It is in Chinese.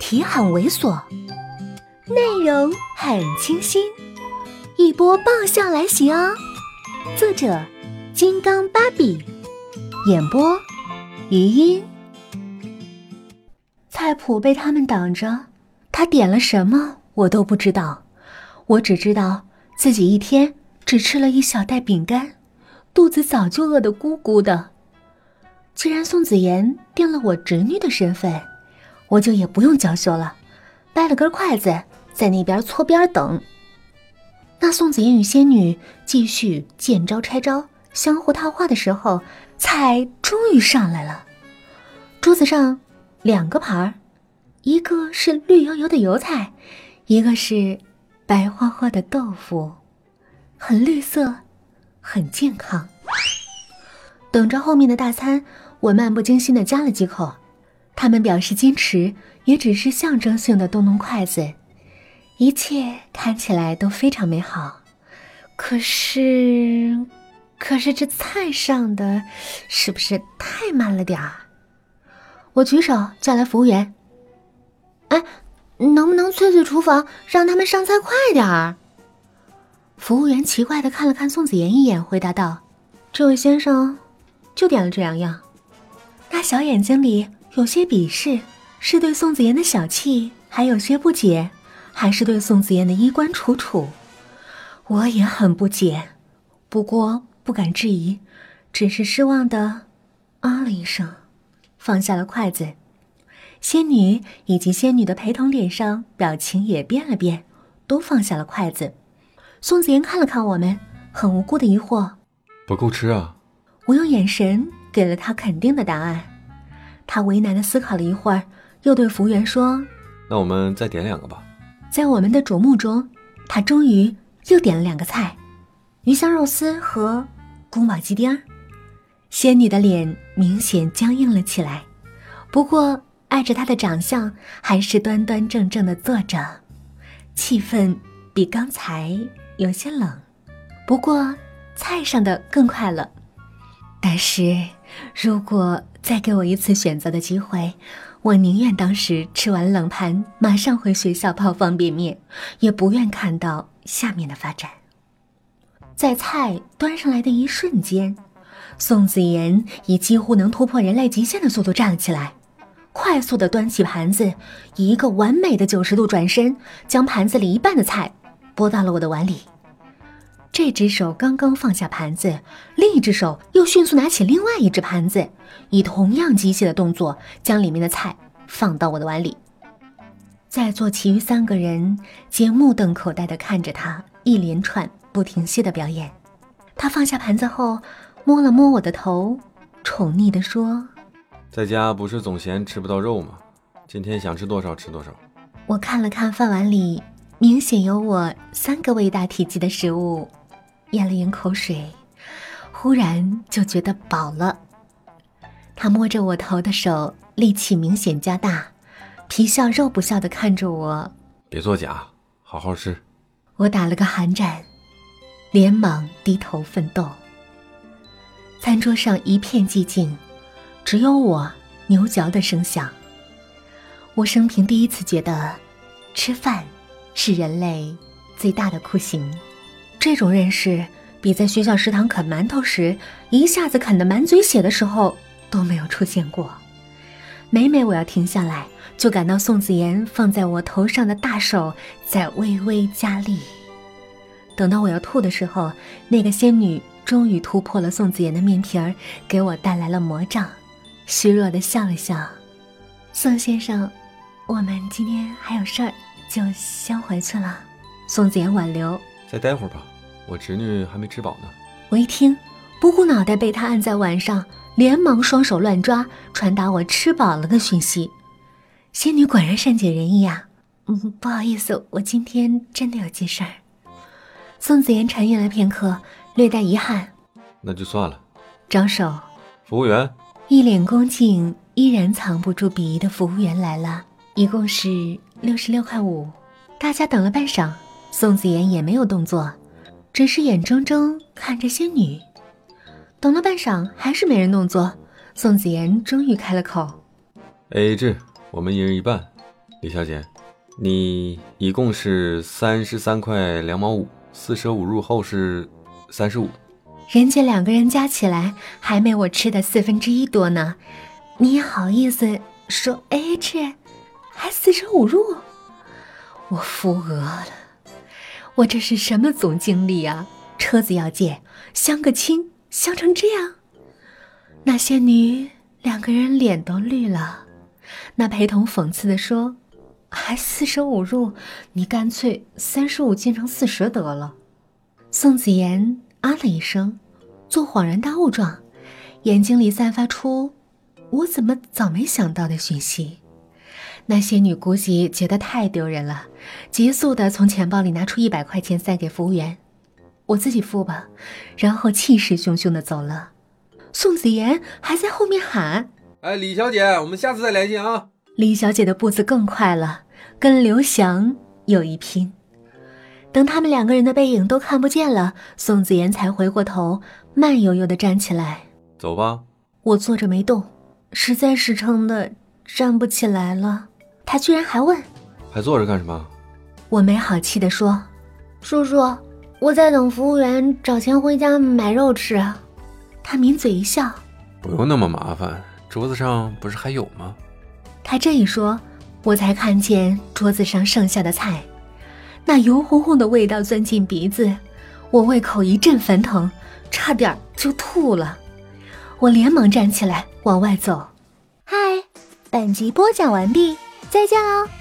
题很猥琐，内容很清新，一波爆笑来袭哦！作者：金刚芭比，演播：余音。菜谱被他们挡着，他点了什么我都不知道，我只知道自己一天只吃了一小袋饼干，肚子早就饿得咕咕的。既然宋子妍定了我侄女的身份。我就也不用娇羞了，掰了根筷子在那边搓边等。那宋子妍与仙女继续见招拆招，相互套话的时候，菜终于上来了。桌子上两个盘儿，一个是绿油油的油菜，一个是白花花的豆腐，很绿色，很健康。等着后面的大餐，我漫不经心的夹了几口。他们表示矜持，也只是象征性的动动筷子，一切看起来都非常美好。可是，可是这菜上的是不是太慢了点儿？我举手叫来服务员：“哎，能不能催催厨房，让他们上菜快点儿？”服务员奇怪的看了看宋子妍一眼，回答道：“这位先生，就点了这两样。”那小眼睛里。有些鄙视，是对宋子妍的小气，还有些不解，还是对宋子妍的衣冠楚楚？我也很不解，不过不敢质疑，只是失望的啊了一声，放下了筷子。仙女以及仙女的陪同脸上表情也变了变，都放下了筷子。宋子妍看了看我们，很无辜的疑惑：“不够吃啊？”我用眼神给了他肯定的答案。他为难的思考了一会儿，又对服务员说：“那我们再点两个吧。”在我们的瞩目中，他终于又点了两个菜：鱼香肉丝和宫保鸡丁。仙女的脸明显僵硬了起来，不过碍着她的长相，还是端端正正的坐着。气氛比刚才有些冷，不过菜上的更快了。但是如果……再给我一次选择的机会，我宁愿当时吃完冷盘马上回学校泡方便面，也不愿看到下面的发展。在菜端上来的一瞬间，宋子妍以几乎能突破人类极限的速度站了起来，快速的端起盘子，以一个完美的九十度转身，将盘子里一半的菜拨到了我的碗里。这只手刚刚放下盘子，另一只手又迅速拿起另外一只盘子，以同样机械的动作将里面的菜放到我的碗里。在座其余三个人皆目瞪口呆地看着他一连串不停歇的表演。他放下盘子后，摸了摸我的头，宠溺地说：“在家不是总嫌吃不到肉吗？今天想吃多少吃多少。”我看了看饭碗里，明显有我三个胃大体积的食物。咽了咽口水，忽然就觉得饱了。他摸着我头的手力气明显加大，皮笑肉不笑的看着我。别作假，好好吃。我打了个寒战，连忙低头奋斗。餐桌上一片寂静，只有我牛嚼的声响。我生平第一次觉得，吃饭是人类最大的酷刑。这种认识，比在学校食堂啃馒头时一下子啃得满嘴血的时候都没有出现过。每每我要停下来，就感到宋子妍放在我头上的大手在微微加力。等到我要吐的时候，那个仙女终于突破了宋子妍的面皮儿，给我带来了魔杖，虚弱的笑了笑：“宋先生，我们今天还有事儿，就先回去了。”宋子妍挽留：“再待会儿吧。”我侄女还没吃饱呢。我一听，不顾脑袋被他按在碗上，连忙双手乱抓，传达我吃饱了的讯息。仙女果然善解人意啊。嗯，不好意思，我今天真的有急事儿。宋子妍沉吟了片刻，略带遗憾。那就算了。招手。服务员。一脸恭敬，依然藏不住鄙夷的服务员来了。一共是六十六块五。大家等了半晌，宋子妍也没有动作。只是眼睁睁看着仙女，等了半晌还是没人动作。宋子妍终于开了口：“A A 制，我们一人一半。李小姐，你一共是三十三块两毛五，四舍五入后是三十五。人家两个人加起来还没我吃的四分之一多呢，你也好意思说 A A 制，还四舍五入？我扶额了，我这是什么总经理啊？车子要借，相个亲，相成这样？那些女两个人脸都绿了，那陪同讽刺的说：“还四舍五入，你干脆三十五进成四十得了。”宋子妍。啊了一声，做恍然大悟状，眼睛里散发出“我怎么早没想到”的讯息。那些女估计觉得太丢人了，急速的从钱包里拿出一百块钱塞给服务员：“我自己付吧。”然后气势汹汹的走了。宋子妍还在后面喊：“哎，李小姐，我们下次再联系啊！”李小姐的步子更快了，跟刘翔有一拼。等他们两个人的背影都看不见了，宋子妍才回过头，慢悠悠的站起来，走吧。我坐着没动，实在是撑的站不起来了。他居然还问：“还坐着干什么？”我没好气地说：“叔叔，我在等服务员找钱回家买肉吃。”他抿嘴一笑：“不用那么麻烦，桌子上不是还有吗？”他这一说，我才看见桌子上剩下的菜。那油烘烘的味道钻进鼻子，我胃口一阵翻腾，差点就吐了。我连忙站起来往外走。嗨，本集播讲完毕，再见喽。